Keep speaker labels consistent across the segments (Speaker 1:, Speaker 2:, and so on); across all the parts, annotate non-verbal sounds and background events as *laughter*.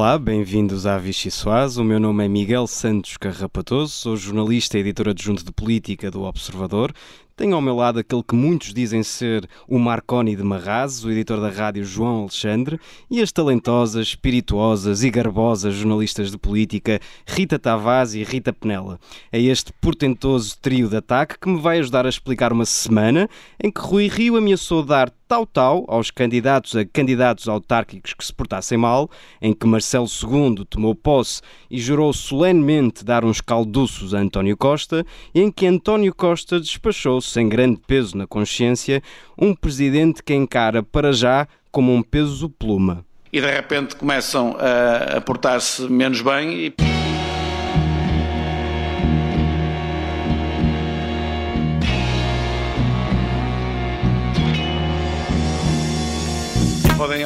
Speaker 1: Olá, bem-vindos à Vichy Soaz. O meu nome é Miguel Santos Carrapatoso, sou jornalista e editor adjunto de política do Observador. Tenho ao meu lado aquele que muitos dizem ser o Marconi de Marraz, o editor da rádio João Alexandre, e as talentosas, espirituosas e garbosas jornalistas de política Rita Tavares e Rita Penela. É este portentoso trio de ataque que me vai ajudar a explicar uma semana em que Rui Rio ameaçou dar tal-tal aos candidatos a candidatos autárquicos que se portassem mal, em que Marcelo II tomou posse e jurou solenemente dar uns calduços a António Costa, e em que António Costa despachou sem grande peso na consciência um presidente que encara para já como um peso pluma.
Speaker 2: E de repente começam a, portar-se menos bem e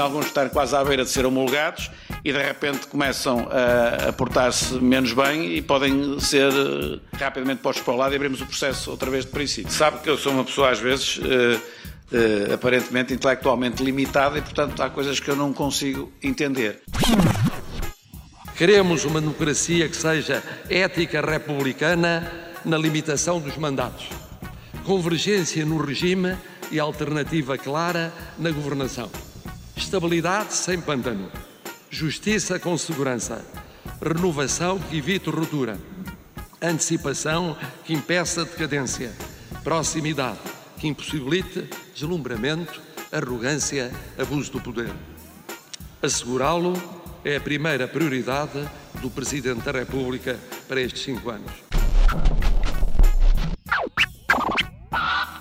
Speaker 2: alguns estar quase à beira de ser homologados e de repente começam a, a portar-se menos bem e podem ser eh, rapidamente postos para o lado e abrimos o processo outra vez de princípio. Sabe que eu sou uma pessoa às vezes uh, uh, aparentemente intelectualmente limitada e portanto há coisas que eu não consigo entender.
Speaker 3: Queremos uma democracia que seja ética republicana na limitação dos mandatos, convergência no regime e alternativa clara na governação. Estabilidade sem pântano. Justiça com segurança. Renovação que evite ruptura. Antecipação que impeça decadência. Proximidade que impossibilite deslumbramento, arrogância, abuso do poder. Assegurá-lo é a primeira prioridade do Presidente da República para estes cinco anos.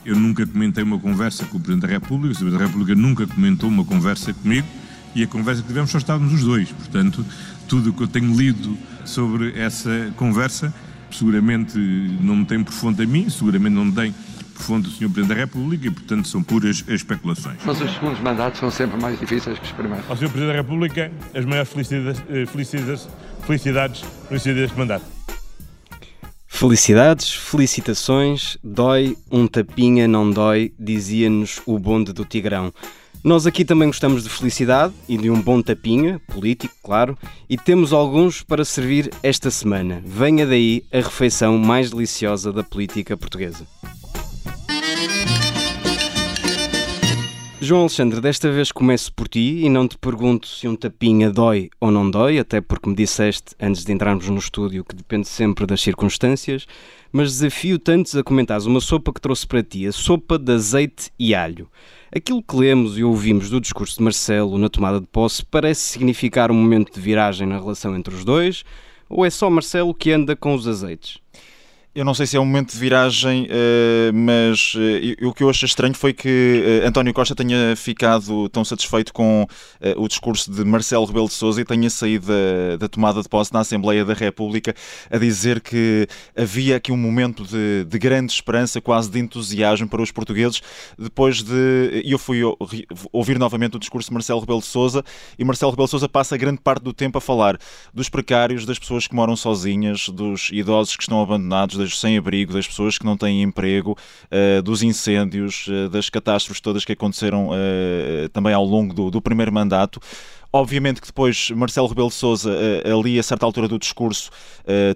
Speaker 4: Eu nunca comentei uma conversa com o Presidente da República, o Presidente da República nunca comentou uma conversa comigo e a conversa que tivemos só estávamos os dois. Portanto, tudo o que eu tenho lido sobre essa conversa seguramente não me tem por fonte a mim, seguramente não me tem por fonte o Sr. Presidente da República e, portanto, são puras especulações.
Speaker 3: Mas os segundos mandatos são sempre mais difíceis que os primeiros.
Speaker 4: Ao Sr. Presidente da República, as maiores felicidades, eh, felicidades, felicidades deste mandato.
Speaker 1: Felicidades, felicitações, dói, um tapinha não dói, dizia-nos o bonde do Tigrão. Nós aqui também gostamos de felicidade e de um bom tapinha, político, claro, e temos alguns para servir esta semana. Venha daí a refeição mais deliciosa da política portuguesa. João Alexandre, desta vez começo por ti e não te pergunto se um tapinha dói ou não dói, até porque me disseste antes de entrarmos no estúdio que depende sempre das circunstâncias, mas desafio tantos a comentares uma sopa que trouxe para ti, a sopa de azeite e alho. Aquilo que lemos e ouvimos do discurso de Marcelo na tomada de posse parece significar um momento de viragem na relação entre os dois, ou é só Marcelo que anda com os azeites?
Speaker 5: Eu não sei se é um momento de viragem, eh, mas eh, o que eu achei estranho foi que eh, António Costa tenha ficado tão satisfeito com o discurso de Marcelo Rebelo de Sousa e tenha saído da, da tomada de posse na Assembleia da República a dizer que havia aqui um momento de, de, grande esperança, quase de entusiasmo para os portugueses, depois de... eu fui ouvir novamente o discurso de Marcelo Rebelo de Sousa e Marcelo Rebelo de Sousa passa grande parte do tempo a falar dos precários, das pessoas que moram sozinhas, dos idosos que estão abandonados, sem-abrigo, das pessoas que não têm emprego, uh, dos incêndios, uh, das catástrofes todas que aconteceram uh, também ao longo do, do primeiro mandato. Obviamente que depois Marcelo Rebelo de Sousa, ali a certa altura do discurso,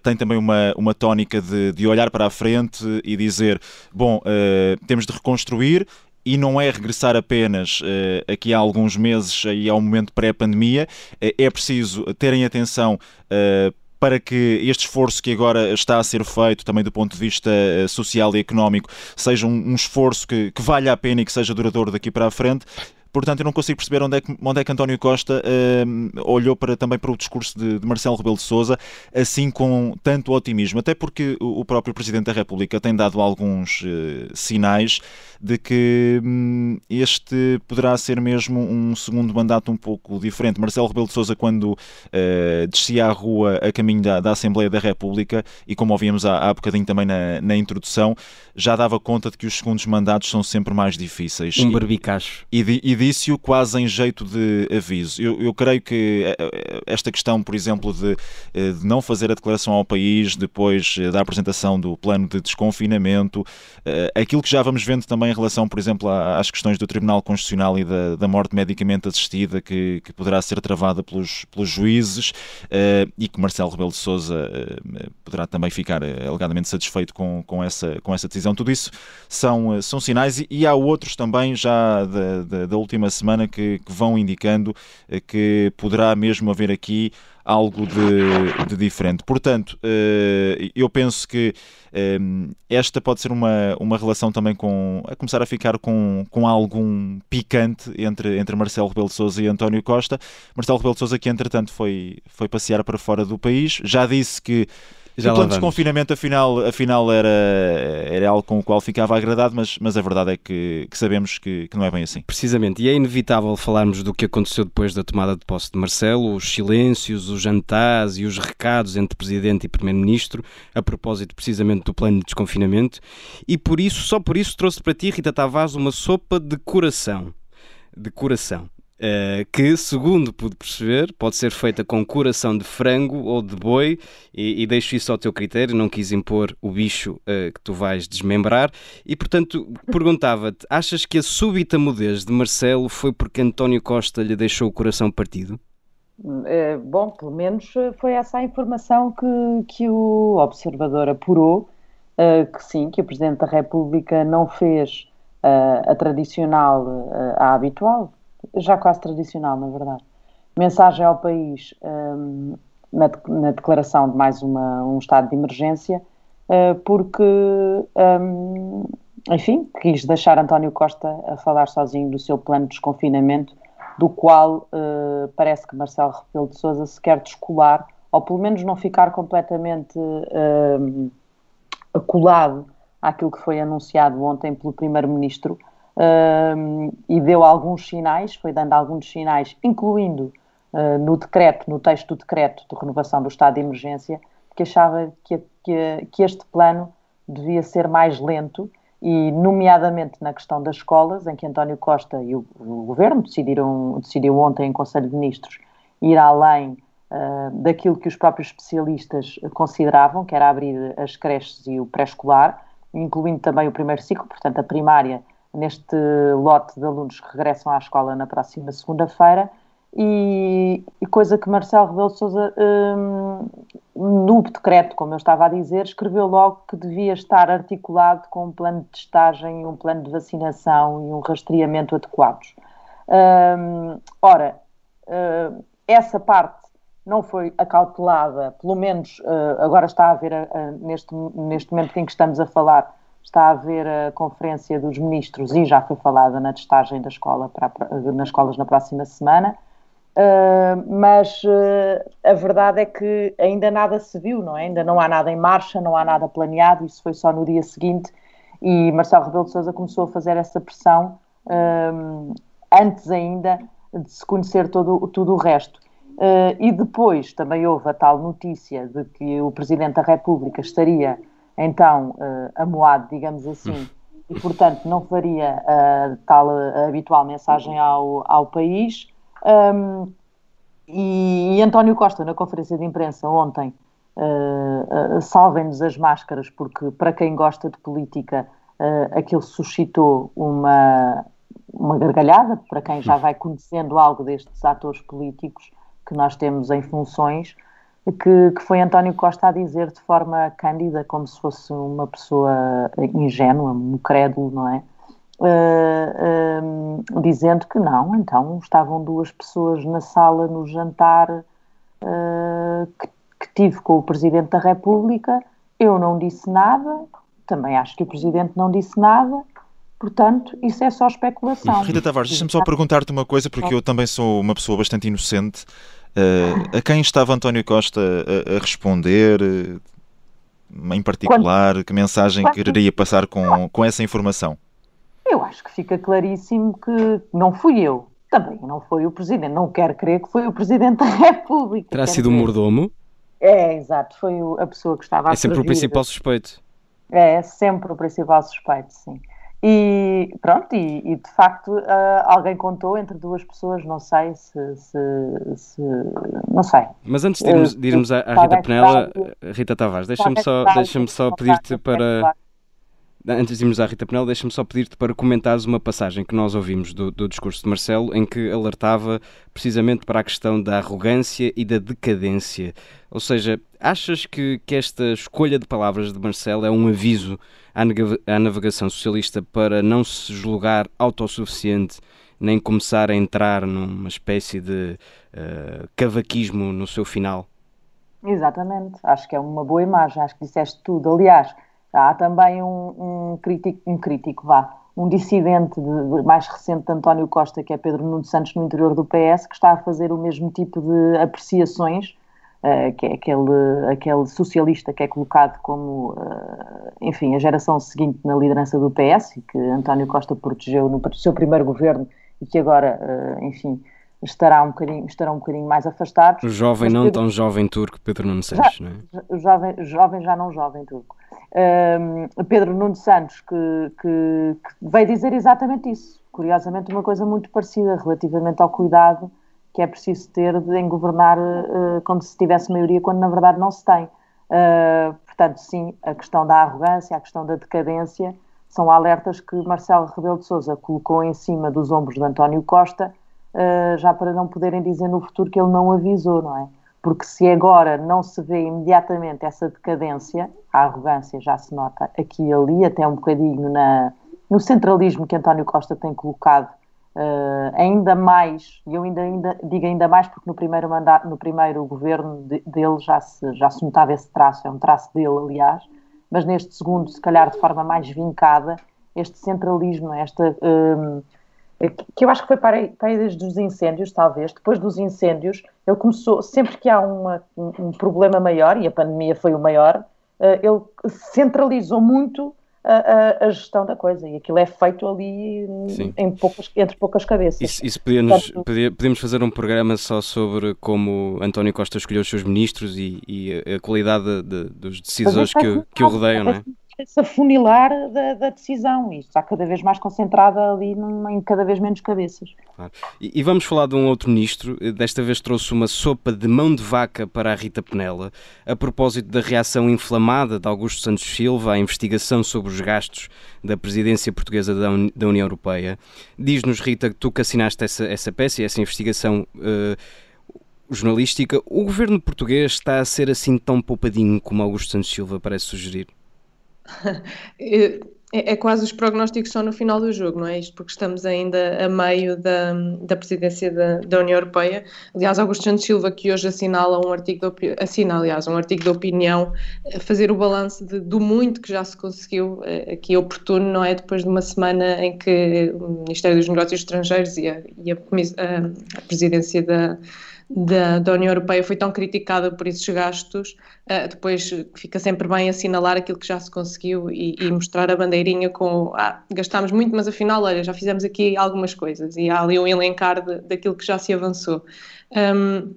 Speaker 5: tem também uma, uma tónica de, de olhar para a frente e dizer: bom, temos de reconstruir, e não é regressar apenas aqui há alguns meses e ao momento pré-pandemia, é preciso terem atenção uh, para que este esforço que agora está a ser feito, também do ponto de vista eh, social e económico, seja um, um esforço que, que valha a pena e que seja duradouro daqui para a frente. Portanto, eu não consigo perceber onde é que, onde é que António Costa uh, olhou para, também para o discurso de, de, Marcelo Rebelo de Sousa, assim com tanto otimismo, até porque o, o próprio Presidente da República tem dado alguns uh, sinais de que hum, este poderá ser mesmo um segundo mandato um pouco diferente. Marcelo Rebelo de Sousa, quando uh, descia à rua a caminho da, da, Assembleia da República, e como ouvimos há, há bocadinho também na, na, introdução, já dava conta de que os segundos mandatos são sempre mais difíceis.
Speaker 1: Um barbicacho.
Speaker 5: E, e, indício, quase em jeito de aviso. Eu, eu creio que eh, eh, esta questão, por exemplo, de, de, não fazer a declaração ao país depois da apresentação do plano de desconfinamento, aquilo que já vamos vendo também em relação, por exemplo, às questões do Tribunal Constitucional e da, da morte medicamente assistida, que, que poderá ser travada pelos, pelos juízes, e que Marcelo Rebelo de Sousa poderá também ficar alegadamente satisfeito com, com, essa, com essa decisão. Tudo isso são, são sinais, e, e há outros também já da, da, da última semana que, que, vão indicando que poderá mesmo haver aqui algo de, de diferente. Portanto, eu penso que esta pode ser uma, uma relação também com. a começar a ficar com, com algum picante entre, entre Marcelo Rebelo de Souza e António Costa. Marcelo Rebelo de Souza, que entretanto foi, foi passear para fora do país, já disse que já o plano de desconfinamento, afinal, afinal era, era algo com o qual ficava agradado, mas, mas a verdade é que, que sabemos que, que, não é bem assim.
Speaker 1: Precisamente, e é inevitável falarmos do que aconteceu depois da tomada de posse de Marcelo, os silêncios, os jantares e os recados entre Presidente e Primeiro-Ministro, a propósito precisamente do plano de desconfinamento, e por isso, só por isso, trouxe para ti, Rita Tavares, uma sopa de coração. De coração. Uh, que, segundo pude perceber, pode ser feita com coração de frango ou de boi, e, e deixo isso ao teu critério, não quis impor o bicho uh, que tu vais desmembrar. E, portanto, perguntava-te: achas que a súbita mudez de Marcelo foi porque António Costa lhe deixou o coração partido?
Speaker 6: Uh, bom, pelo menos foi essa a informação que, que o observador apurou, que sim, que o Presidente da República não fez a tradicional, a habitual, já quase tradicional, na verdade. Mensagem ao país um, na, na, declaração de mais uma, um estado de emergência, uh, porque, um, enfim, quis deixar António Costa a falar sozinho do seu plano de desconfinamento, do qual uh, parece que Marcelo Rebelo de Sousa se quer descolar, ou pelo menos não ficar completamente uh, colado àquilo que foi anunciado ontem pelo Primeiro-Ministro, e deu alguns sinais, foi dando alguns sinais, incluindo uh, no decreto, no texto do decreto de renovação do estado de emergência, que achava que, que, que este plano devia ser mais lento e, nomeadamente na questão das escolas, em que António Costa e o, o Governo decidiram, decidiu ontem em Conselho de Ministros ir além uh, daquilo que os próprios especialistas consideravam, que era abrir as creches e o pré-escolar, incluindo também o primeiro ciclo, portanto a primária neste lote de alunos que regressam à escola na próxima segunda-feira. E, e, coisa que Marcelo Rebelo de Sousa, hum, no decreto, como eu estava a dizer, escreveu logo que devia estar articulado com um plano de testagem, um plano de vacinação e um rastreamento adequados. Hum, ora, hum, essa parte não foi acautelada, pelo menos uh, agora está a haver, uh, neste, neste momento em que estamos a falar, está a haver a conferência dos ministros e já foi falada na testagem da escola para, nas escolas na próxima semana. Uh, mas uh, a verdade é que ainda nada se viu, não é? Ainda não há nada em marcha, não há nada planeado, isso foi só no dia seguinte e Marcelo Rebelo de Sousa começou a fazer essa pressão uh, antes ainda de se conhecer todo, tudo o resto. e depois também houve a tal notícia de que o Presidente da República estaria então uh, amoado, digamos assim, e portanto não faria uh, tal uh, habitual mensagem ao, ao país. Um, e, e, António Costa, na conferência de imprensa ontem, uh, salvem-nos as máscaras, porque para quem gosta de política, aquilo suscitou uma, uma gargalhada, para quem já vai conhecendo algo destes atores políticos que nós temos em funções que, que, foi António Costa a dizer de forma cândida, como se fosse uma pessoa ingênua, um crédulo, não é? Uh, uh, dizendo que não, então estavam duas pessoas na sala no jantar uh, que, que tive com o Presidente da República, eu não disse nada, também acho que o Presidente não disse nada, Portanto, isso é só especulação.
Speaker 5: Rita Tavares, deixa-me só perguntar-te uma coisa, porque eu também sou uma pessoa bastante inocente. Uh, a quem estava António Costa a, a responder? Uh, em particular, Quando... que mensagem Quando... quereria passar com, com essa informação?
Speaker 6: Eu acho que fica claríssimo que não fui eu, também não foi o Presidente, não quero crer que foi o Presidente da República.
Speaker 1: Terá sido o um mordomo?
Speaker 6: É, exato, foi a pessoa que estava a
Speaker 1: É sempre o principal suspeito.
Speaker 6: É, é sempre o principal suspeito, sim. E pronto, e, e de facto uh, alguém contou entre duas pessoas, não sei se, se, se não sei.
Speaker 1: Mas antes de irmos, de irmos à, à Rita Penela, Rita Tavares, deixa-me só, deixa só pedir-te para Antes de irmos à Rita Penel, deixa-me só pedir-te para comentares uma passagem que nós ouvimos do, do, discurso de Marcelo, em que alertava precisamente para a questão da arrogância e da decadência. Ou seja, achas que, que esta escolha de palavras de Marcelo é um aviso à, à navegação socialista para não se julgar autossuficiente nem começar a entrar numa espécie de uh, cavaquismo no seu final?
Speaker 6: Exatamente, acho que é uma boa imagem, acho que disseste tudo. Aliás, Há também um, um crítico, um crítico, vá, um dissidente de, mais recente de António Costa, que é Pedro Nuno Santos, no interior do PS, que está a fazer o mesmo tipo de apreciações, uh, que é aquele, aquele socialista que é colocado como, uh, enfim, a geração seguinte na liderança do PS, e que António Costa protegeu no seu primeiro governo e que agora, uh, enfim, estará um bocadinho, estarão um bocadinho mais afastados.
Speaker 1: O jovem não Pedro, tão jovem turco, Pedro Nuno Santos,
Speaker 6: já,
Speaker 1: não
Speaker 6: é? O jovem, jovem já não jovem turco. Pedro Nuno Santos, que, que, que, veio dizer exatamente isso. Curiosamente, uma coisa muito parecida relativamente ao cuidado que é preciso ter em governar uh, como se tivesse maioria, quando na verdade não se tem. Uh, portanto, sim, a questão da arrogância, a questão da decadência, são alertas que Marcelo Rebelo de Sousa colocou em cima dos ombros de António Costa, uh, já para não poderem dizer no futuro que ele não avisou, não é? Porque se agora não se vê imediatamente essa decadência, a arrogância já se nota aqui e ali, até um bocadinho na, no centralismo que António Costa tem colocado, uh, ainda mais, e eu ainda, ainda, digo ainda mais porque no primeiro mandato, no primeiro governo de, dele já se, já se notava esse traço, é um traço dele, aliás, mas neste segundo, se calhar de forma mais vincada, este centralismo, esta. Uh, que eu acho que foi para para aí desde os incêndios, talvez. Depois dos incêndios, ele começou, sempre que há uma, um, um, problema maior, e a pandemia foi o maior, uh, ele centralizou muito a, a, a, gestão da coisa. E aquilo é feito ali em poucas, entre poucas cabeças.
Speaker 1: Isso, isso podíamos, podíamos fazer um programa só sobre como António Costa escolheu os seus ministros e, e a qualidade de, de, dos decisores que, que o rodeiam, não é?
Speaker 6: Esse afunilar da, da, decisão e está cada vez mais concentrada ali em cada vez menos cabeças.
Speaker 1: Claro. E, e, vamos falar de um outro ministro, desta vez trouxe uma sopa de mão de vaca para a Rita Penela, a propósito da reação inflamada de Augusto Santos Silva à investigação sobre os gastos da presidência portuguesa da, Un da União Europeia. Diz-nos, Rita, que tu que assinaste essa, essa peça e essa investigação uh, jornalística, o governo português está a ser assim tão poupadinho como Augusto Santos Silva parece sugerir?
Speaker 7: É, é, quase os prognósticos só no final do jogo, não é isto? Porque estamos ainda a meio da, da presidência da, da União Europeia. Aliás, Augusto Santos Silva, que hoje assinala um artigo de, assina, aliás, um artigo de opinião, fazer o balanço do muito que já se conseguiu eh, aqui oportuno, não é? Depois de uma semana em que o Ministério dos Negócios Estrangeiros e a, e a, a presidência da da, da União Europeia foi tão criticada por esses gastos, uh, depois fica sempre bem assinalar aquilo que já se conseguiu e, e mostrar a bandeirinha com ah, gastámos muito, mas afinal, olha, já fizemos aqui algumas coisas e há ali um elencar de, daquilo que já se avançou. Um,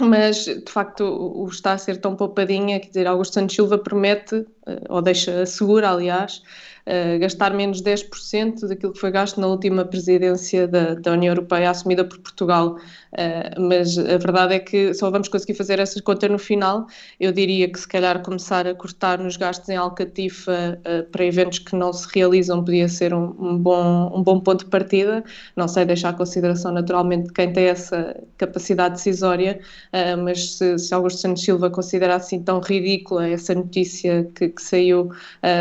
Speaker 7: mas de facto o, o está a ser tão poupadinha, quer dizer, Augusto Santos Silva promete, eh, ou deixa segura, aliás, uh, gastar menos 10% daquilo que foi gasto na última presidência da, da União Europeia assumida por Portugal. Uh, mas a verdade é que só vamos conseguir fazer essa conta no final. Eu diria que se calhar começar a cortar nos gastos em Alcatifa uh, para eventos que não se realizam podia ser um, um, bom, um bom ponto de partida. Não sei deixar a consideração naturalmente de quem tem essa capacidade decisória, uh, mas se, se Augusto Santos Silva considera assim tão ridícula essa notícia que, que saiu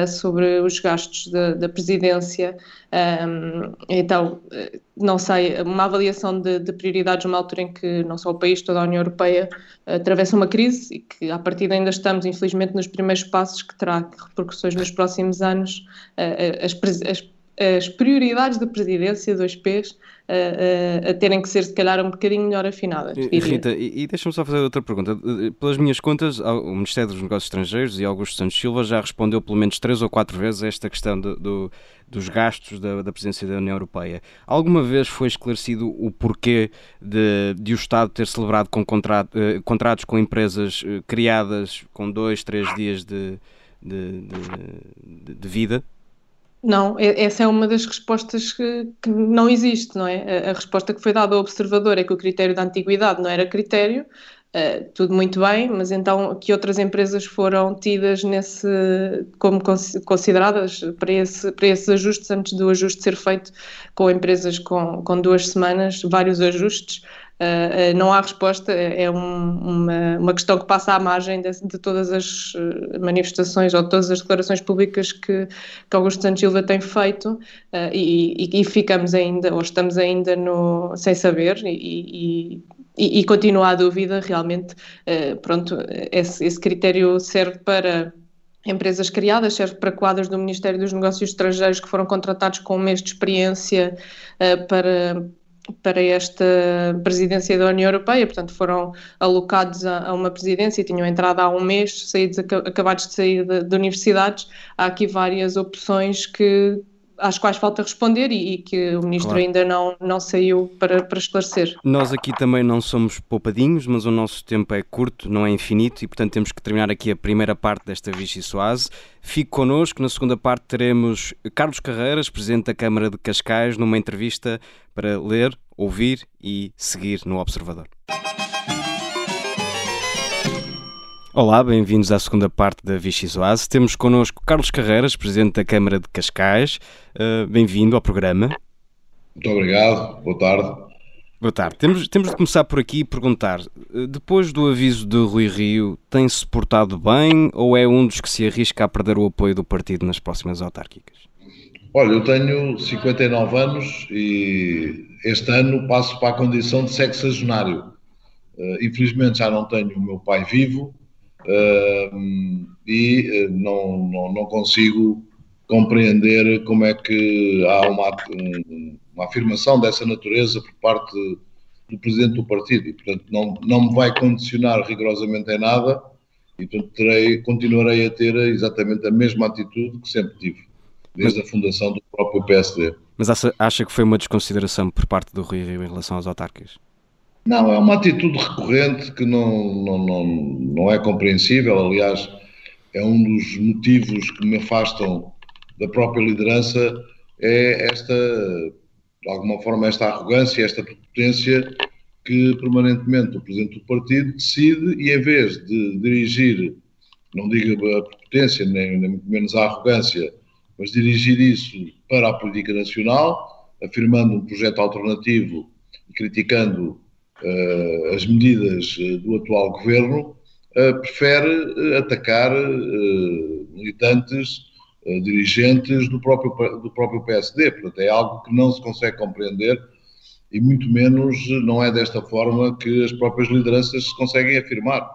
Speaker 7: sobre os gastos da, da presidência, um, então, não sei, uma avaliação de, de, prioridades numa altura em que não só o país, toda a União Europeia atravessa uma crise e que, a partir ainda estamos, infelizmente, nos primeiros passos que terá repercussões nos próximos anos. As, as, as prioridades da presidência, dois P's, a, a, terem que ser, se calhar, um bocadinho melhor afinadas.
Speaker 1: Rita, e, e deixa-me só fazer outra pergunta. Pelas minhas contas, o Ministério dos Negócios Estrangeiros e Augusto Santos Silva já respondeu pelo menos três ou quatro vezes a esta questão do, do, dos gastos da, da, presidência da União Europeia. Alguma vez foi esclarecido o porquê de, de o Estado ter celebrado com contrato, eh, contratos com empresas eh, criadas com dois, três dias de, de, de vida?
Speaker 7: Não, essa é uma das respostas que, que não existe, não é? A, a, resposta que foi dada ao observador é que o critério da antiguidade não era critério, uh, tudo muito bem, mas então que outras empresas foram tidas nesse, como consideradas para, esse, para esses ajustes antes do ajuste ser feito com empresas com, com duas semanas, vários ajustes, Uh, não há resposta, é um, uma, uma, questão que passa à margem de, de, todas as manifestações ou de todas as declarações públicas que, que Augusto Santos Silva tem feito uh, e, e, e, ficamos ainda, ou estamos ainda no, sem saber e, e, continua a dúvida realmente, pronto, esse, esse critério serve para empresas criadas, serve para quadros do Ministério dos Negócios Estrangeiros que foram contratados com um mês de experiência para, para esta presidência da União Europeia, portanto foram alocados a, a uma presidência, tinham entrado há um mês, saídos, acabados de sair de, de universidades, há aqui várias opções que às quais falta responder e, e que o Ministro claro. ainda não, não saiu para, para esclarecer.
Speaker 1: Nós aqui também não somos poupadinhos, mas o nosso tempo é curto, não é infinito, e portanto temos que terminar aqui a primeira parte desta Vichy Soase. Fique connosco, na segunda parte teremos Carlos Carreiras, Presidente da Câmara de Cascais, numa entrevista para ler, ouvir e seguir no Observador. Olá, bem-vindos à segunda parte da Vichy Soase. Temos connosco Carlos Carreiras, Presidente da Câmara de Cascais. Uh, Bem-vindo ao programa.
Speaker 8: Muito obrigado, boa tarde.
Speaker 1: Boa tarde. Temos, temos de começar por aqui e perguntar: eh, depois do aviso de Rui Rio, tem-se portado bem ou é um dos que se arrisca a perder o apoio do partido nas próximas autárquicas?
Speaker 8: Olha, eu tenho 59 anos e este ano passo para a condição de sexagenário. Uh, infelizmente já não tenho o meu pai vivo, uh, e eh, não, não, não, consigo compreender como é que há uma, uma afirmação dessa natureza por parte do presidente do partido e, portanto, não, não me vai condicionar rigorosamente em nada e, portanto, terei, continuarei a ter exatamente a mesma atitude que sempre tive, desde a fundação do próprio PSD.
Speaker 1: Mas acha, que foi uma desconsideração por parte do Rio em relação aos autárquicos?
Speaker 8: Não, é uma atitude recorrente que não, não, não, não é compreensível. Aliás, é um dos motivos que me afastam da própria liderança é esta, de alguma forma, esta arrogância, esta prepotência que permanentemente o Presidente do Partido decide e em vez de dirigir, não digo a prepotência, nem, nem muito menos a arrogância, mas dirigir isso para a política nacional, afirmando um projeto alternativo e criticando as medidas eh, do atual governo, uh, prefere atacar militantes, dirigentes do próprio, do próprio PSD. Portanto, é algo que não se consegue compreender e muito menos não é desta forma que as próprias lideranças se conseguem afirmar.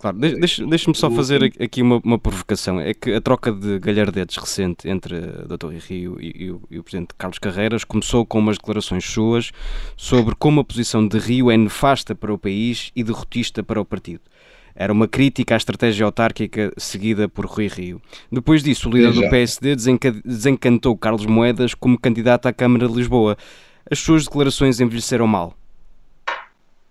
Speaker 1: Claro, deixa-me só fazer aqui uma, uma, provocação. É que a troca de galhardetes recente entre o Dr. Rio e, e, o, e, o, Presidente Carlos Carreiras começou com umas declarações suas sobre como a posição de Rio é nefasta para o país e derrotista para o partido. Era uma crítica à estratégia autárquica seguida por Rui Rio. Depois disso, o líder do PSD desencantou Carlos Moedas como candidato à Câmara de Lisboa. As suas declarações envelheceram mal.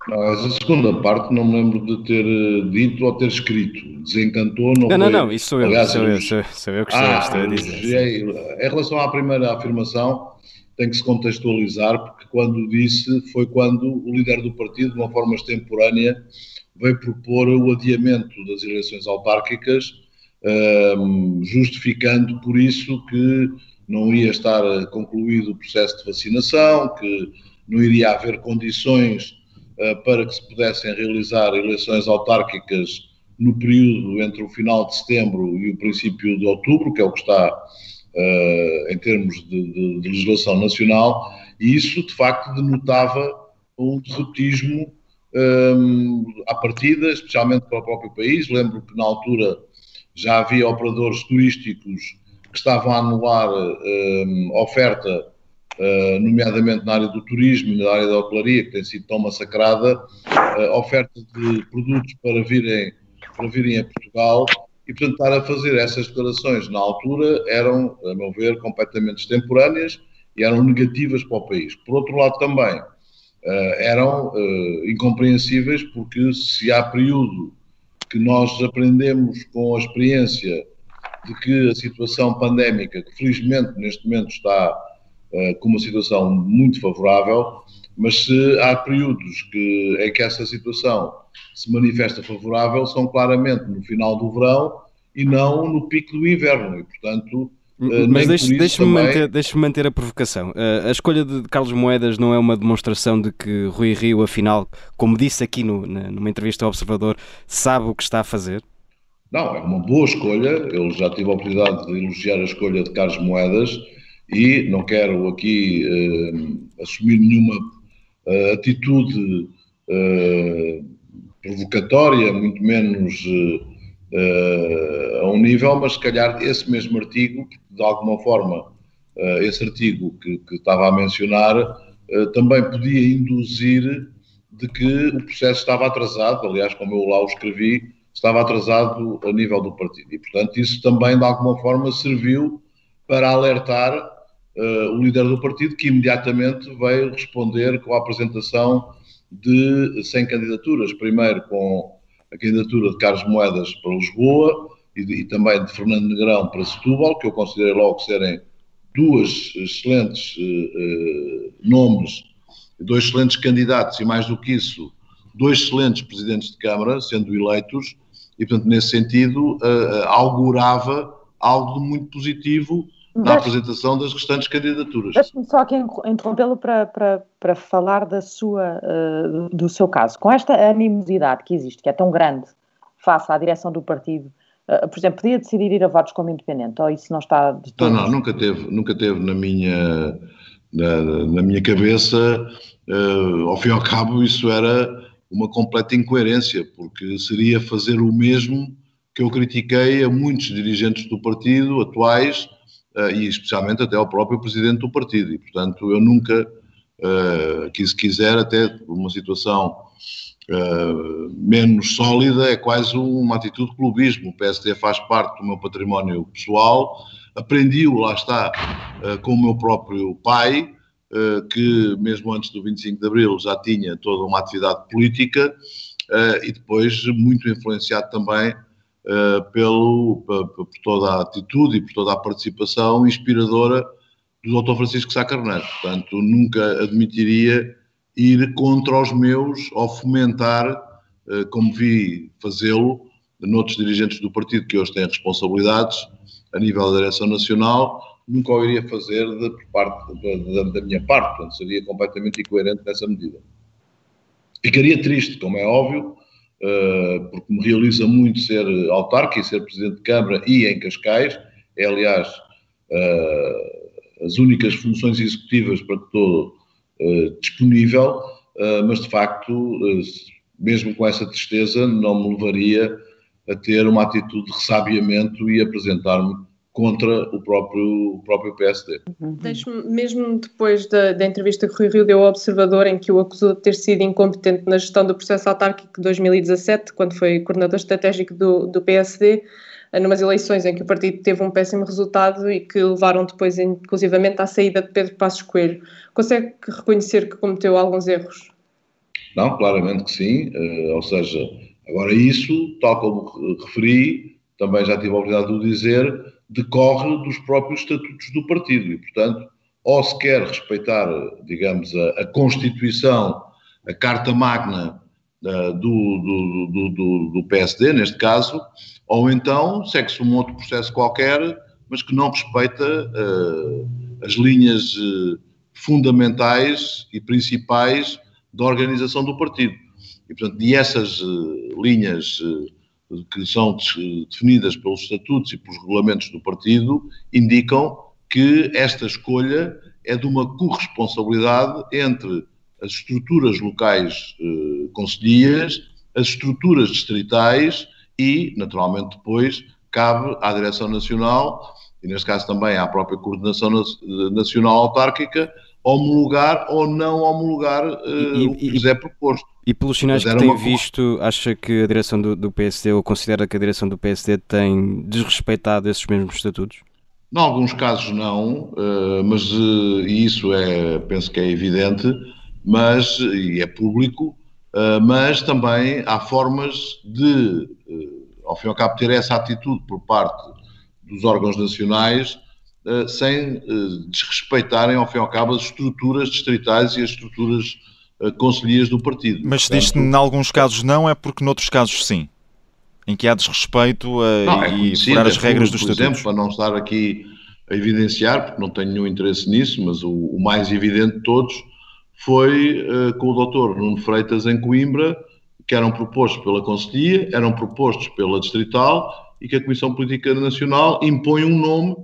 Speaker 8: Não, essa segunda parte não me lembro de ter eh, dito ou ter escrito. Desencantou,
Speaker 1: não
Speaker 8: Não,
Speaker 1: não, não, isso sou eu, Aliás, sou, eu sou, sou eu que estou, ah, estou a dizer.
Speaker 8: Em relação à primeira afirmação, tem que se contextualizar, porque quando disse foi quando o líder do partido, de uma forma extemporânea, veio propor o adiamento das eleições autárquicas, ehm, justificando por isso que não ia estar concluído o processo de vacinação, que não iria haver condições eh, para que se pudessem realizar eleições autárquicas no período entre o final de setembro e o princípio de outubro, que é o que está uh, em termos de, de, de, legislação nacional, e isso de facto denotava um derrotismo um, ehm, à partida, especialmente para o próprio país. Lembro que na altura já havia operadores turísticos que estavam a anular um, oferta uh, nomeadamente na área do turismo e na área da hotelaria, que tem sido tão massacrada, uh, oferta de produtos para virem, para virem a Portugal e, portanto, estar a fazer essas declarações na altura eram, a meu ver, completamente extemporâneas e eram negativas para o país. Por outro lado, também uh, eram incompreensíveis porque se há período que nós aprendemos com a experiência de que a situação pandémica, que felizmente neste momento está com uma situação muito favorável, mas se há períodos que, em que essa situação se manifesta favorável, são claramente no final do verão e não no pico do inverno. E, portanto,
Speaker 1: eh, mas deixe-me deixe também... manter, deixe manter a provocação. Uh, a escolha de Carlos Moedas não é uma demonstração de que Rui Rio, afinal, como disse aqui no, numa entrevista ao Observador, sabe o que está a fazer?
Speaker 8: Não, é uma boa escolha. Eu já tive a oportunidade de elogiar a escolha de Carlos Moedas e não quero aqui uh, assumir nenhuma uh, atitude uh, provocatória, muito menos a um nível, mas se calhar esse mesmo artigo, de alguma forma, esse artigo que, que estava a mencionar, também podia induzir de que o processo estava atrasado. Aliás, como eu lá o escrevi, estava atrasado a nível do partido. E, portanto, isso também, de alguma forma, serviu para alertar uh, o líder do partido, que imediatamente veio responder com a apresentação de 100 candidaturas. Primeiro com a candidatura de Carlos Moedas para Lisboa e, e também de Fernando Negrão para Setúbal, que eu considerei logo serem duas excelentes uh, nomes, dois excelentes candidatos e, mais do que isso, dois excelentes presidentes de Câmara, sendo eleitos, e, portanto, nesse sentido, uh, augurava algo de muito positivo na apresentação das restantes candidaturas.
Speaker 6: Deixe-me só aqui interrompê-lo para, para, para falar da sua, uh, do seu caso. Com esta animosidade que existe, que é tão grande face à direção do partido, uh, por exemplo, podia decidir ir a votos como independente, ou isso não está...
Speaker 8: De não, não, nunca teve, nunca teve na minha, na, na minha cabeça, uh, ao fim e ao cabo, isso era uma completa incoerência, porque seria fazer o mesmo que eu critiquei a muitos dirigentes do partido atuais e especialmente até ao próprio presidente do partido. E, portanto, eu nunca uh, quis, quiser, até uma situação uh, menos sólida, é quase uma atitude de clubismo. O PSD faz parte do meu património pessoal, aprendi-o, lá está, com o meu próprio pai, eh, que mesmo antes do 25 de Abril já tinha toda uma atividade política eh, e depois muito influenciado também eh, pelo, por toda a atitude e por toda a participação inspiradora do Dr. Francisco Sá Carneiro. Portanto, nunca admitiria ir contra os meus ou fomentar, como vi fazê-lo, noutros dirigentes do partido que hoje têm responsabilidades a nível da direção nacional, nunca o iria fazer de, parte, da, da minha parte, portanto, seria completamente incoerente nessa medida. Ficaria triste, como é óbvio, porque me realiza muito ser autarca e ser Presidente de Câmara e em Cascais, é aliás uh, as únicas funções executivas para que estou uh, disponível, mas de facto, mesmo com essa tristeza, não me levaria a ter uma atitude de ressabiamento e apresentar-me contra o próprio, o próprio PSD.
Speaker 7: Uhum. Mesmo depois da, da, entrevista que Rui Rio deu ao Observador, em que o acusou de ter sido incompetente na gestão do processo autárquico de 2017, quando foi coordenador estratégico do, do PSD, eh, numas eleições em que o partido teve um péssimo resultado e que levaram depois, inclusivamente, à saída de Pedro Passos Coelho. Consegue reconhecer que cometeu alguns erros?
Speaker 8: Não, claramente que sim. Uh, ou seja, agora isso, tal como referi, também já tive a oportunidade de o dizer, decorre dos próprios estatutos do partido e, portanto, ou se quer respeitar, digamos, a, a Constituição, a Carta Magna uh, do, do, do, do, PSD, neste caso, ou então segue-se um outro processo qualquer, mas que não respeita uh, as linhas uh, fundamentais e principais da organização do partido. E, portanto, e essas linhas que são definidas pelos estatutos e pelos regulamentos do partido, indicam que esta escolha é de uma corresponsabilidade entre as estruturas locais eh, conselhias, as estruturas distritais e, naturalmente, depois cabe à Direção Nacional, e neste caso também à própria Coordenação Nacional Autárquica, homologar ou não homologar uh, e, o que lhes é proposto.
Speaker 1: E pelos sinais que tem uma... visto, acha que a direção do, do, PSD ou considera que a direção do PSD tem desrespeitado esses mesmos estatutos?
Speaker 8: Em alguns casos não, uh, mas uh, isso é, penso que é evidente, mas e é público, mas também há formas de, ao fim e ao cabo, ter essa atitude por parte dos órgãos nacionais sem desrespeitarem, ao fim e ao cabo, as estruturas distritais e as estruturas conselheiras do partido.
Speaker 5: Mas se diz que em alguns casos não, é porque noutros casos sim? Em que há desrespeito não, é e furar as regras dos estatutos? Por exemplo,
Speaker 8: para não estar aqui a evidenciar, porque não tenho nenhum interesse nisso, mas o, o mais evidente de todos foi uh, com o doutor Nuno Freitas em Coimbra, que eram propostos pela Conselhia, eram propostos pela Distrital e que a Comissão Política Nacional impõe um nome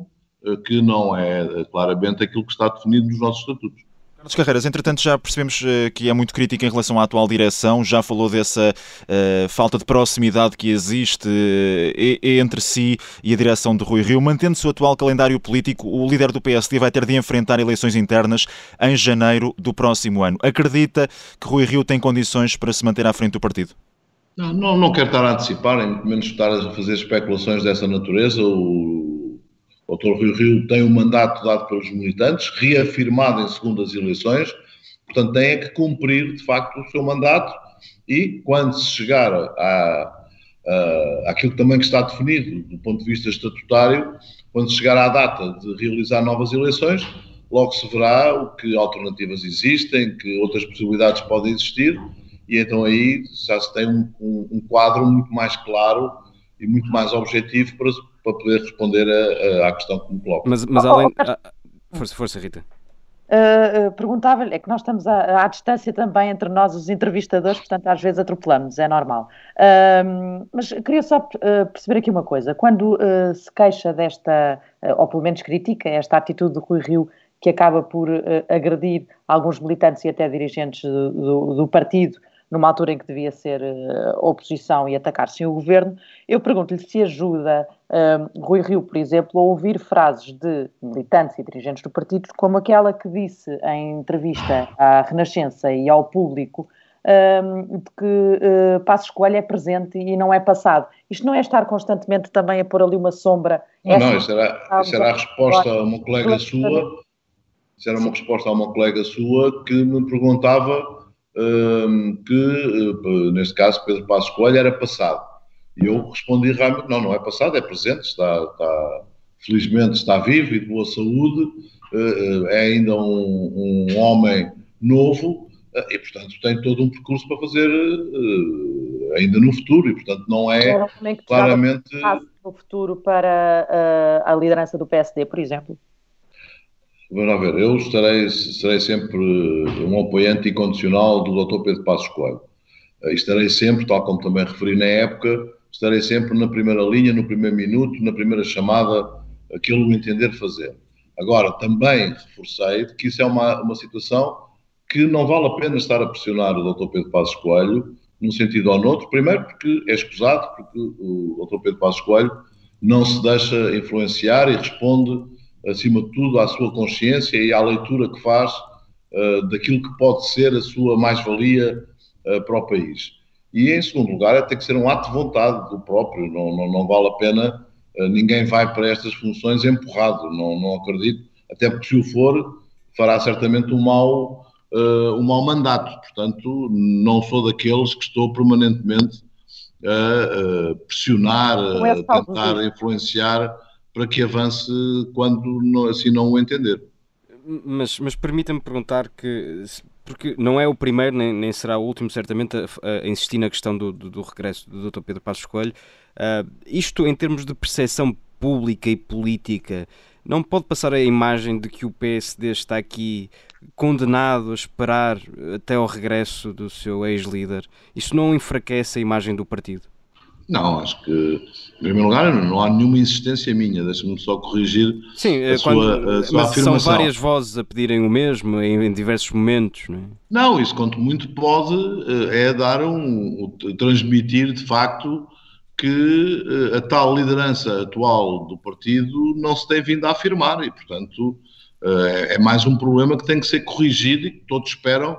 Speaker 8: uh, que não é uh, claramente aquilo que está definido nos nossos estatutos.
Speaker 5: Carlos Carreiras, entretanto já percebemos uh, que é muito crítico em relação à atual direção, já falou dessa uh, falta de proximidade que existe uh, entre si e a direção de Rui Rio. Mantendo-se o atual calendário político, o líder do PSD vai ter de enfrentar eleições internas em janeiro do próximo ano. Acredita que Rui Rio tem condições para se manter à frente do partido?
Speaker 8: Não, não, quero estar a antecipar, menos estar a fazer especulações dessa natureza. O o Dr. Rui Rio tem um mandato dado pelos militantes, reafirmado em segundas eleições, portanto tem é que cumprir de facto o seu mandato e quando se chegar a, a, àquilo também que está definido do ponto de vista estatutário, quando chegar à data de realizar novas eleições, logo se verá o que alternativas existem, que outras possibilidades podem existir e então aí já se tem um, um, um quadro muito mais claro e muito mais objetivo para para poder responder a, a, à questão que me coloca.
Speaker 1: Mas, mas além. Ah, força, força, Rita.
Speaker 6: Uh, uh, Perguntava-lhe, é que nós estamos à, à, distância também entre nós, os entrevistadores, portanto, às vezes atropelamos, é normal. Uh, mas queria só perceber aqui uma coisa: quando se queixa desta, ou pelo menos critica esta atitude do Rui Rio, que acaba por agredir alguns militantes e até dirigentes do, do, do partido, numa altura em que devia ser uh, oposição e atacar sim o governo, eu pergunto-lhe se ajuda uh, Rui Rio, por exemplo, a ouvir frases de militantes e dirigentes do partido, como aquela que disse em entrevista à Renascença e ao público, uh, de que uh, Passos Coelho é presente e não é passado. Isto não é estar constantemente também a pôr ali uma sombra?
Speaker 8: Não, não, isso era, isso era a resposta a uma colega sua, isso era uma resposta a uma colega sua que me perguntava que, eh, neste caso, Pedro Passos Coelho era passado. E eu respondi realmente, não, não é passado, é presente, está, está felizmente está vivo e de boa saúde, eh, eh, é ainda um, um homem novo e, portanto, tem todo um percurso para fazer ainda no futuro e, portanto, não é claramente...
Speaker 6: No futuro para a liderança do PSD, por exemplo?
Speaker 8: Vamos ver, eu estarei, serei sempre um apoiante incondicional do Dr. Pedro Passos Coelho. Eh, estarei sempre, tal como também referi na época, estarei sempre na primeira linha, no primeiro minuto, na primeira chamada, aquilo que entender fazer. Agora, também reforcei que isso é uma, uma situação que não vale a pena estar a pressionar o Dr. Pedro Passos Coelho, num sentido ou noutro, primeiro porque é escusado, porque o Dr. Pedro Passos Coelho não se deixa influenciar e responde acima de tudo, à sua consciência e à leitura que faz uh, daquilo que pode ser a sua mais-valia uh, para o país. E, em segundo lugar, tem que ser um ato de vontade do próprio, não, não, não vale a pena, uh, ninguém vai para estas funções empurrado, não, não acredito, até porque se o for, fará certamente um mau, um mau mandato. Portanto, não sou daqueles que estou permanentemente a pressionar, a tentar influenciar para que avance quando assim não o entender.
Speaker 1: Mas, mas permita-me perguntar que, porque não é o primeiro nem, nem será o último, certamente, a, a insistir na questão do, do, do, regresso do Dr. Pedro Passos Coelho. Uh, isto, em termos de percepção pública e política, não pode passar a imagem de que o PSD está aqui condenado a esperar até ao regresso do seu ex-líder. Isto não enfraquece a imagem do partido?
Speaker 8: Não, acho que, em primeiro lugar, não há nenhuma insistência minha, deixa-me só corrigir
Speaker 1: Sim, a, quando, sua, a sua mas afirmação. são várias vozes a pedirem o mesmo em, em diversos momentos, não é?
Speaker 8: Não, isso quanto muito pode eh, é dar um, transmitir de facto que eh, a tal liderança atual do partido não se tem vindo a afirmar e, portanto, eh, é mais um problema que tem que ser corrigido e que todos esperam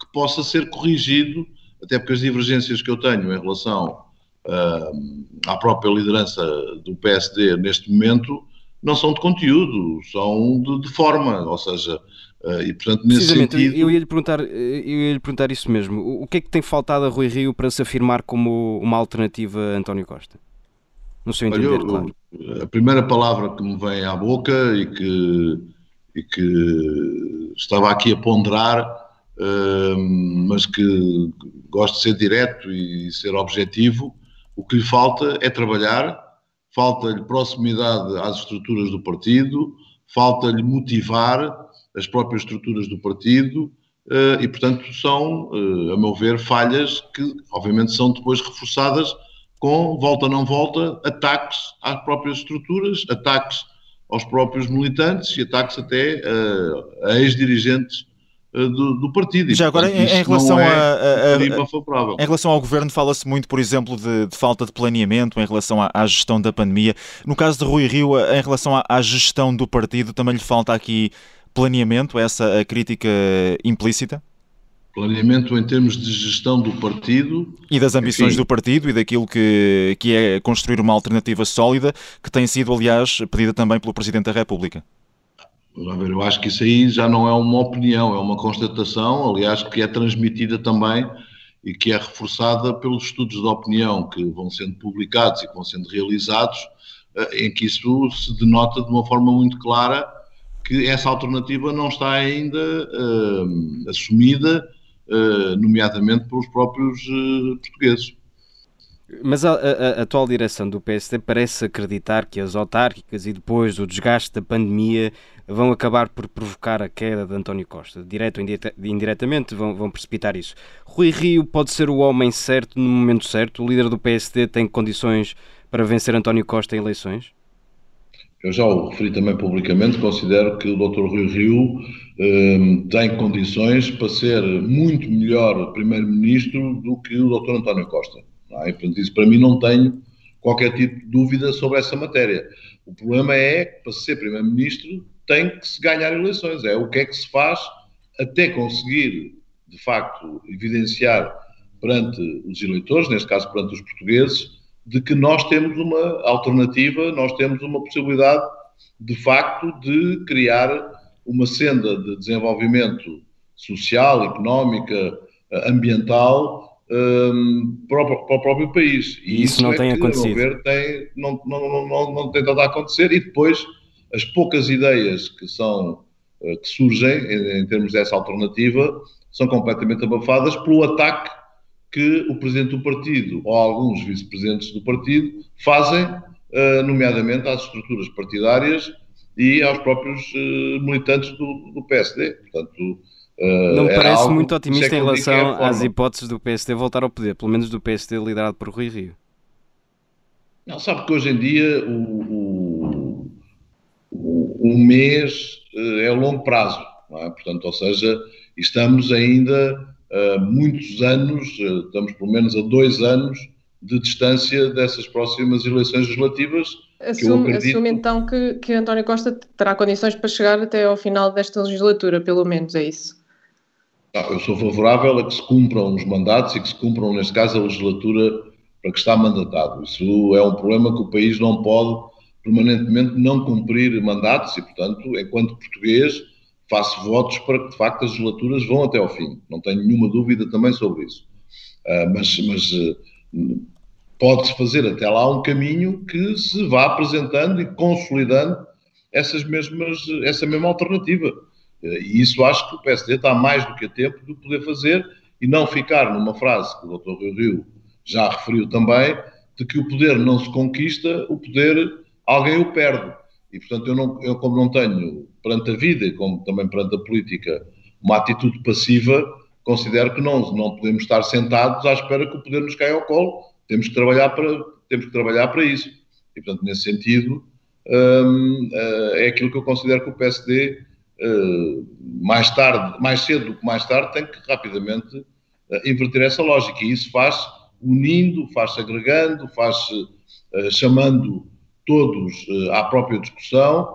Speaker 8: que possa ser corrigido, até porque as divergências que eu tenho em relação uh, à própria liderança do PSD neste momento não são de conteúdo, são de, de forma, ou seja, uh, e portanto nesse sentido...
Speaker 1: Eu ia-lhe perguntar, eu ia -lhe perguntar isso mesmo, o que é que tem faltado a Rui Rio para se afirmar como uma alternativa a António Costa? no seu entender,
Speaker 8: Olha, eu,
Speaker 1: claro.
Speaker 8: A primeira palavra que me vem à boca e que, e que estava aqui a ponderar, uh, mas que gosto de ser direto e ser objetivo, o que lhe falta é trabalhar, falta-lhe proximidade às estruturas do partido, falta-lhe motivar as próprias estruturas do partido uh, e, portanto, são, uh, a meu ver, falhas que, obviamente, são depois reforçadas com, volta não volta, ataques às próprias estruturas, ataques aos próprios militantes e ataques até uh, a ex-dirigentes do, do, partido.
Speaker 5: E, Já agora, em, em relação
Speaker 8: é
Speaker 5: a, a,
Speaker 8: a,
Speaker 5: em relação ao governo, fala-se muito, por exemplo, de, de, falta de planeamento em relação à, à, gestão da pandemia. No caso de Rui Rio, em relação à, à, gestão do partido, também lhe falta aqui planeamento, essa a crítica implícita?
Speaker 8: Planeamento em termos de gestão do partido.
Speaker 5: E das ambições Enfim. do partido e daquilo que, que é construir uma alternativa sólida, que tem sido, aliás, pedida também pelo Presidente da República.
Speaker 8: Vamos ver, eu acho que isso aí já não é uma opinião, é uma constatação, aliás, que é transmitida também e que é reforçada pelos estudos de opinião que vão sendo publicados e que vão sendo realizados, eh, em que isso se denota de uma forma muito clara que essa alternativa não está ainda uh, assumida uh, nomeadamente pelos próprios uh, portugueses.
Speaker 1: Mas a, a, a, atual direção do PSD parece acreditar que as autárquicas e depois o desgaste da pandemia vão acabar por provocar a queda de António Costa. Direto ou indiretamente vão, vão precipitar isso. Rui Rio pode ser o homem certo no momento certo? O líder do PSD tem condições para vencer António Costa em eleições?
Speaker 8: eu já o referi também publicamente, considero que o Dr. Rui Rio um, tem condições para ser muito melhor Primeiro-Ministro do que o Dr. António Costa. É? portanto, isso para mim não tenho qualquer tipo de dúvida sobre essa matéria. O problema é que para ser Primeiro-Ministro tem que se ganhar eleições. É o que é que se faz até conseguir, de facto, evidenciar perante os eleitores, neste caso perante os portugueses, de que nós temos uma alternativa, nós temos uma possibilidade, de facto, de criar uma senda de desenvolvimento social, económica, ambiental um, para, o, para, o, próprio país.
Speaker 1: E isso, isso não é tem que, acontecido.
Speaker 8: Ver, tem, não, não, não, não, tem dado a acontecer e depois as poucas ideias que são eh, que surgem em, em termos dessa alternativa são completamente abafadas pelo ataque que o presidente do partido ou alguns vice-presidentes do partido fazem, uh, nomeadamente às estruturas partidárias e aos próprios uh, militantes do, do, PSD. Portanto,
Speaker 1: não me parece muito otimista em relação às hipóteses do PSD voltar ao poder, pelo menos do PSD liderado por Rui Rio.
Speaker 8: Não, sabe que hoje em dia o, o, o mês é a longo prazo, é? portanto, ou seja, estamos ainda muitos anos, estamos pelo menos a dois anos de distância dessas próximas eleições legislativas.
Speaker 7: Assume, acredito... assume então que, que António Costa terá condições para chegar até ao final desta legislatura, pelo menos, é isso?
Speaker 8: eu sou favorável a que se cumpram os mandatos e que se cumpram, neste caso, a legislatura para que está mandatado. Isso é um problema que o país não pode permanentemente não cumprir mandatos e, portanto, enquanto português, faço votos para que, de facto, as legislaturas vão até ao fim. Não tenho nenhuma dúvida também sobre isso. Uh, mas, mas uh, pode-se fazer até lá um caminho que se vá apresentando e consolidando essas mesmas, essa mesma alternativa. Uh, e isso acho que o PSD está mais do que a tempo de poder fazer e não ficar numa frase que o Dr. Rio já referiu também, de que o poder não se conquista, o poder alguém o perde. E, portanto, eu, não, eu como não tenho perante a vida e como também perante a política uma atitude passiva, considero que não, não podemos estar sentados à espera que o poder nos caia ao colo. Temos que trabalhar para, temos que trabalhar para isso. E, portanto, nesse sentido, hum, eh, é aquilo que eu considero que o PSD, eh, mais tarde, mais cedo do que mais tarde, tem que rapidamente eh, inverter essa lógica. E isso faz unindo, faz-se agregando, faz-se chamando todos à própria discussão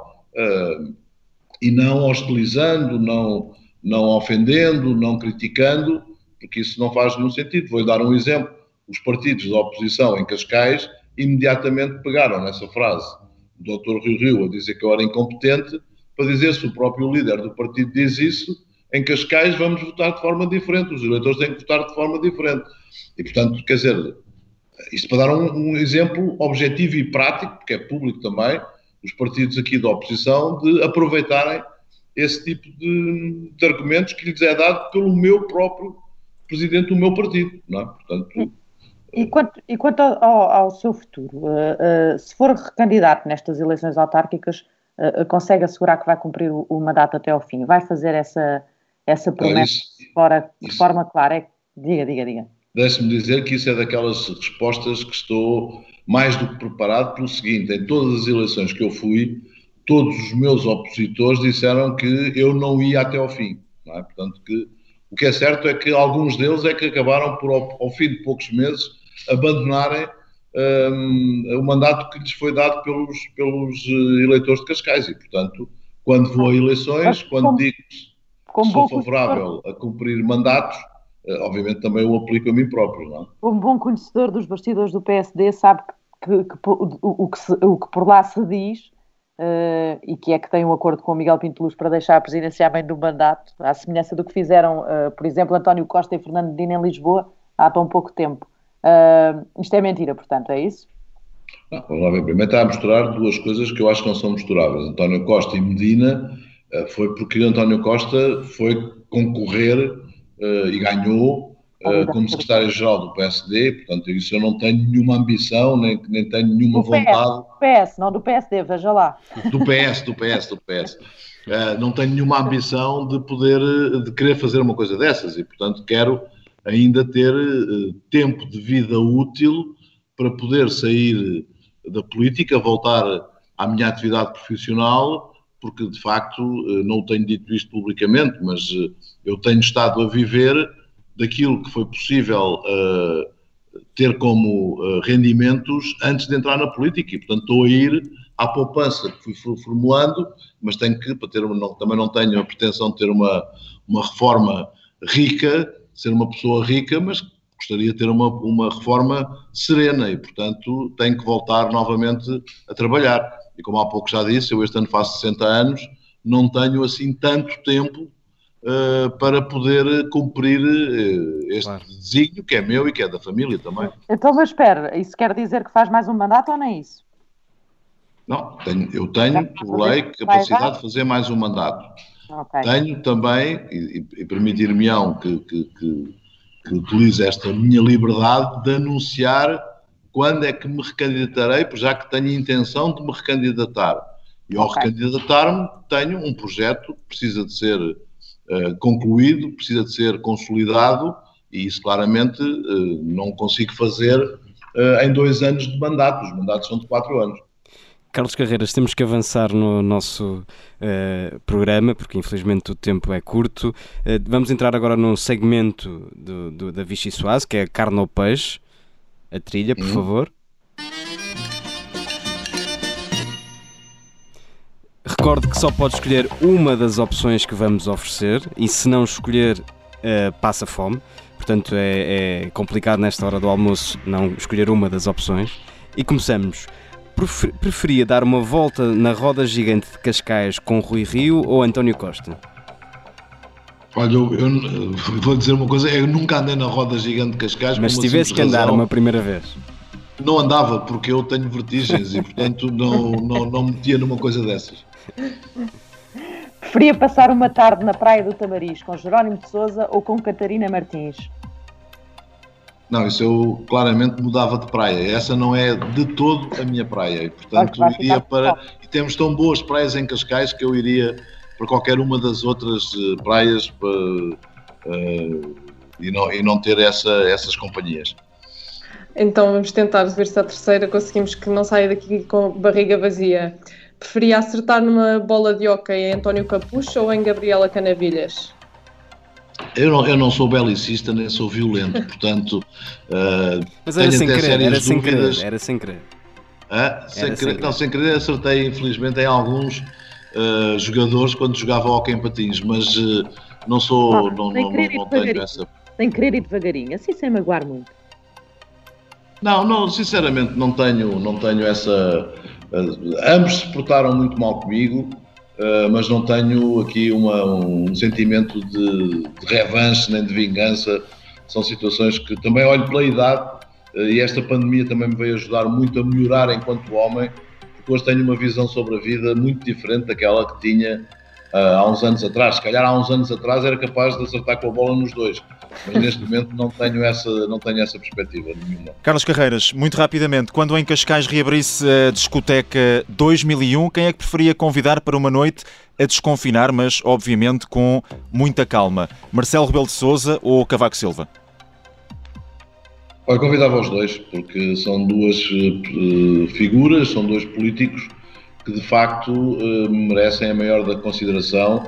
Speaker 8: e não hostilizando, não, não ofendendo, não criticando, porque isso não faz nenhum sentido. Vou dar um exemplo. Os partidos da oposição em Cascais imediatamente pegaram nessa frase do Dr. Rio Rio a dizer que eu era incompetente, para dizer se o próprio líder do partido diz isso, em Cascais vamos votar de forma diferente, os eleitores têm que votar de forma diferente. E, portanto, quer dizer, isto para dar um, um, exemplo objetivo e prático, porque é público também, os partidos aqui da oposição, de aproveitarem esse tipo de, de argumentos que lhes é dado pelo meu próprio presidente do meu partido, não é? Portanto...
Speaker 6: E quanto, e quanto ao, ao, seu futuro, uh, uh, se for recandidato nestas eleições autárquicas, uh, consegue assegurar que vai cumprir o, o, mandato até ao fim? Vai fazer essa, essa promessa isso, de, fora, de forma clara? É, diga, diga, diga.
Speaker 8: Deixe-me dizer que isso é daquelas respostas que estou mais do que preparado pelo seguinte: em todas as eleições que eu fui, todos os meus opositores disseram que eu não ia até ao fim. É? Portanto, que o que é certo é que alguns deles é que acabaram por, ao, ao fim de poucos meses, abandonarem um, o mandato que lhes foi dado pelos, pelos eh, eleitores de Cascais. E, portanto, quando vou a eleições, quando digo que sou favorável a cumprir mandatos, obviamente também o aplico a mim próprio. Não é?
Speaker 6: Um bom conhecedor dos bastidores do PSD sabe que, que, que o, o, que se, o que por lá se diz Uh, e que é que tem um acordo com o Miguel Pinto Luz para deixar a presidência à mãe do mandato, à semelhança do que fizeram, uh, por exemplo, António Costa e Fernando Medina em Lisboa há tão pouco tempo. Uh, isto é mentira, portanto, é isso?
Speaker 8: Não, vamos lá ver. Primeiro está a misturar duas coisas que eu acho que não são misturáveis. António Costa e Medina foi porque António Costa foi concorrer e ganhou uh, como secretário-geral do PSD, portanto, isso eu não tenho nenhuma ambição, nem, nem tenho nenhuma do vontade.
Speaker 6: PS, do PS, não do PSD, veja lá.
Speaker 8: Do PS, do PS, do PS. Uh, eh, não tenho nenhuma ambição de poder, de querer fazer uma coisa dessas e, portanto, quero ainda ter uh, tempo de vida útil para poder sair da política, voltar à minha atividade profissional, porque de facto não tenho dito isto publicamente, mas eu tenho estado a viver daquilo que foi possível uh, ter como uh, rendimentos antes de entrar na política e, portanto, estou a ir à poupança que fui formulando, mas tenho que, para ter, não, também não tenho a pretensão de ter uma, uma reforma rica, ser uma pessoa rica, mas gostaria de ter uma, uma reforma serena e, portanto, tenho que voltar novamente a trabalhar. E como há pouco já disse, eu este ano faço 60 anos, não tenho assim tanto tempo uh, para poder cumprir uh, este claro. desígnio que é meu e que é da família também.
Speaker 6: Então, mas espera, isso quer dizer que faz mais um mandato ou nem é isso?
Speaker 8: Não, tenho, eu tenho, por lei, capacidade de fazer mais um mandato. Okay. Tenho também, e, e permitir-me-ão que, que, que, que utilize esta minha liberdade de anunciar quando é que me recandidatarei, já que tenho a intenção de me recandidatar. E ao okay. recandidatar-me, tenho um projeto que precisa de ser concluído, precisa de ser consolidado e isso claramente uh, não consigo fazer uh, em dois anos de mandato. Os mandatos são de quatro anos.
Speaker 1: Carlos Carreiras, temos que avançar no nosso programa, porque infelizmente o tempo é curto. vamos entrar agora num segmento do, do, da Vichy Soase, que é carne ou peixe. A trilha, por hum. favor. Recorde que só pode escolher uma das opções que vamos oferecer e se não escolher, uh, passa fome. Portanto, é, é, complicado nesta hora do almoço não escolher uma das opções. E começamos. Preferia dar uma volta na roda gigante de Cascais com Rui Rio ou António Costa?
Speaker 8: Olha, eu, eu, vou dizer uma coisa, eu nunca andei na roda gigante de Cascais.
Speaker 1: Mas se tivesse que andar razão. uma primeira vez
Speaker 8: não andava porque eu tenho vertigens e portanto não, não, não metia numa coisa dessas. *laughs*
Speaker 6: Preferia passar uma tarde na Praia do Tamariz com Jerónimo de Souza ou com Catarina Martins?
Speaker 8: Não, isso eu claramente mudava de praia. Essa não é de todo a minha praia. E, portanto, iria para. E temos tão boas praias em Cascais que eu iria para qualquer uma das outras eh, praias para, uh, e, não, e não ter essa, essas companhias.
Speaker 7: Então vamos tentar ver se a terceira conseguimos que não saia daqui com barriga vazia. Preferia acertar numa bola de hockey em António Capucho ou em Gabriela Canavilhas?
Speaker 8: Eu não, eu não sou belicista nem sou violento, portanto. Uh, *laughs*
Speaker 1: Mas era sem querer, era sem querer, era sem querer.
Speaker 8: Ah, sem querer, sem querer. Não, sem querer acertei, infelizmente, em alguns uh, jogadores quando jogava hockey em patins, mas uh, não sou. não, não, não, não tenho essa.
Speaker 6: Sem querer e devagarinho, assim sem magoar muito.
Speaker 8: Não, não, sinceramente não tenho, não tenho essa Uh, ambos se portaram muito mal comigo, uh, mas não tenho aqui uma, um sentimento de, de revanche nem de vingança. São situações que também olho pela idade. e esta pandemia também me veio ajudar muito a melhorar enquanto homem, porque hoje tenho uma visão sobre a vida muito diferente daquela que tinha uh, há uns anos atrás. Se calhar há uns anos atrás era capaz de acertar com a bola nos dois, mas neste momento não tenho essa, não tenho essa perspectiva nenhuma.
Speaker 5: Carlos Carreiras, muito rapidamente, quando em Cascais reabrisse a discoteca 2001, quem é que preferia convidar para uma noite a desconfinar, mas obviamente com muita calma? Marcelo Rebelo de Souza ou Cavaco Silva?
Speaker 8: Eu convidava os dois, porque são duas uh, figuras, são dois políticos que de facto uh, merecem a maior da consideração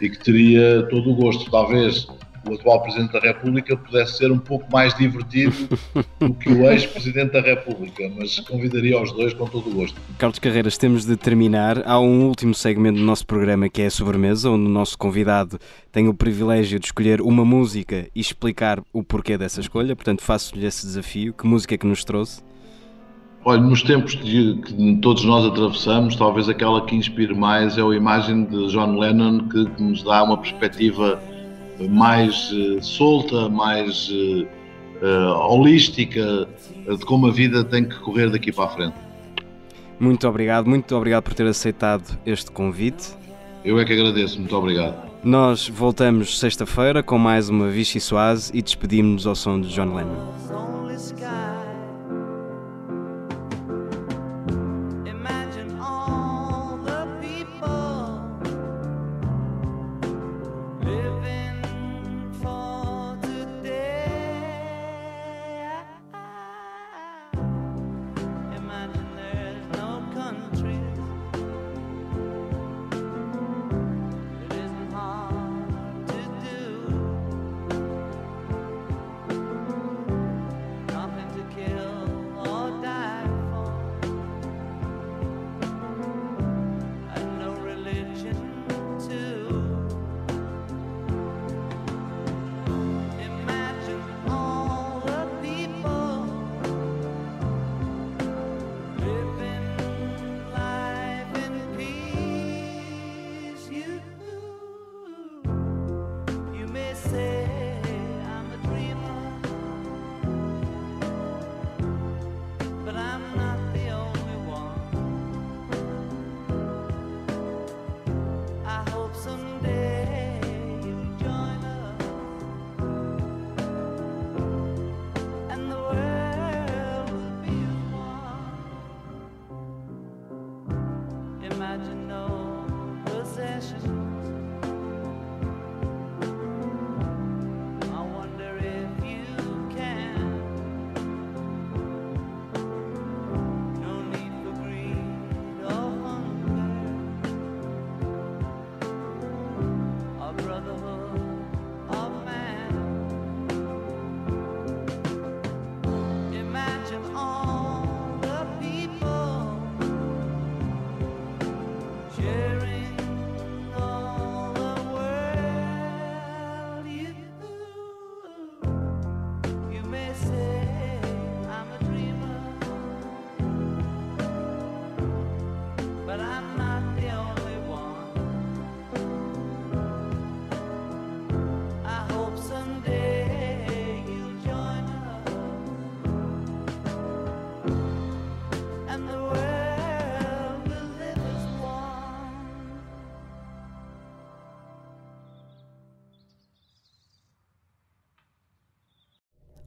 Speaker 8: e que teria todo o gosto. Talvez o atual Presidente da República pudesse ser um pouco mais divertido *laughs* do que o ex-Presidente da República, mas convidaria os dois com todo o gosto.
Speaker 9: Carlos Carreiras, temos de terminar. Há um último segmento do nosso programa que é a sobremesa, onde o nosso convidado tem o privilégio de escolher uma música e explicar o porquê dessa escolha, portanto faço-lhe esse desafio. Que música é que nos trouxe?
Speaker 8: Olha, nos tempos que todos nós atravessamos, talvez aquela que inspire mais é a imagem de John Lennon, que nos dá uma perspectiva mais uh, solta, mais uh, uh, holística de como a vida tem que correr daqui para a frente.
Speaker 9: Muito obrigado, muito obrigado por ter aceitado este convite.
Speaker 8: Eu é que agradeço, muito obrigado.
Speaker 9: Nós voltamos sexta-feira com mais uma Vichy Soase e despedimos-nos ao som de John Lennon. Imagine no possession.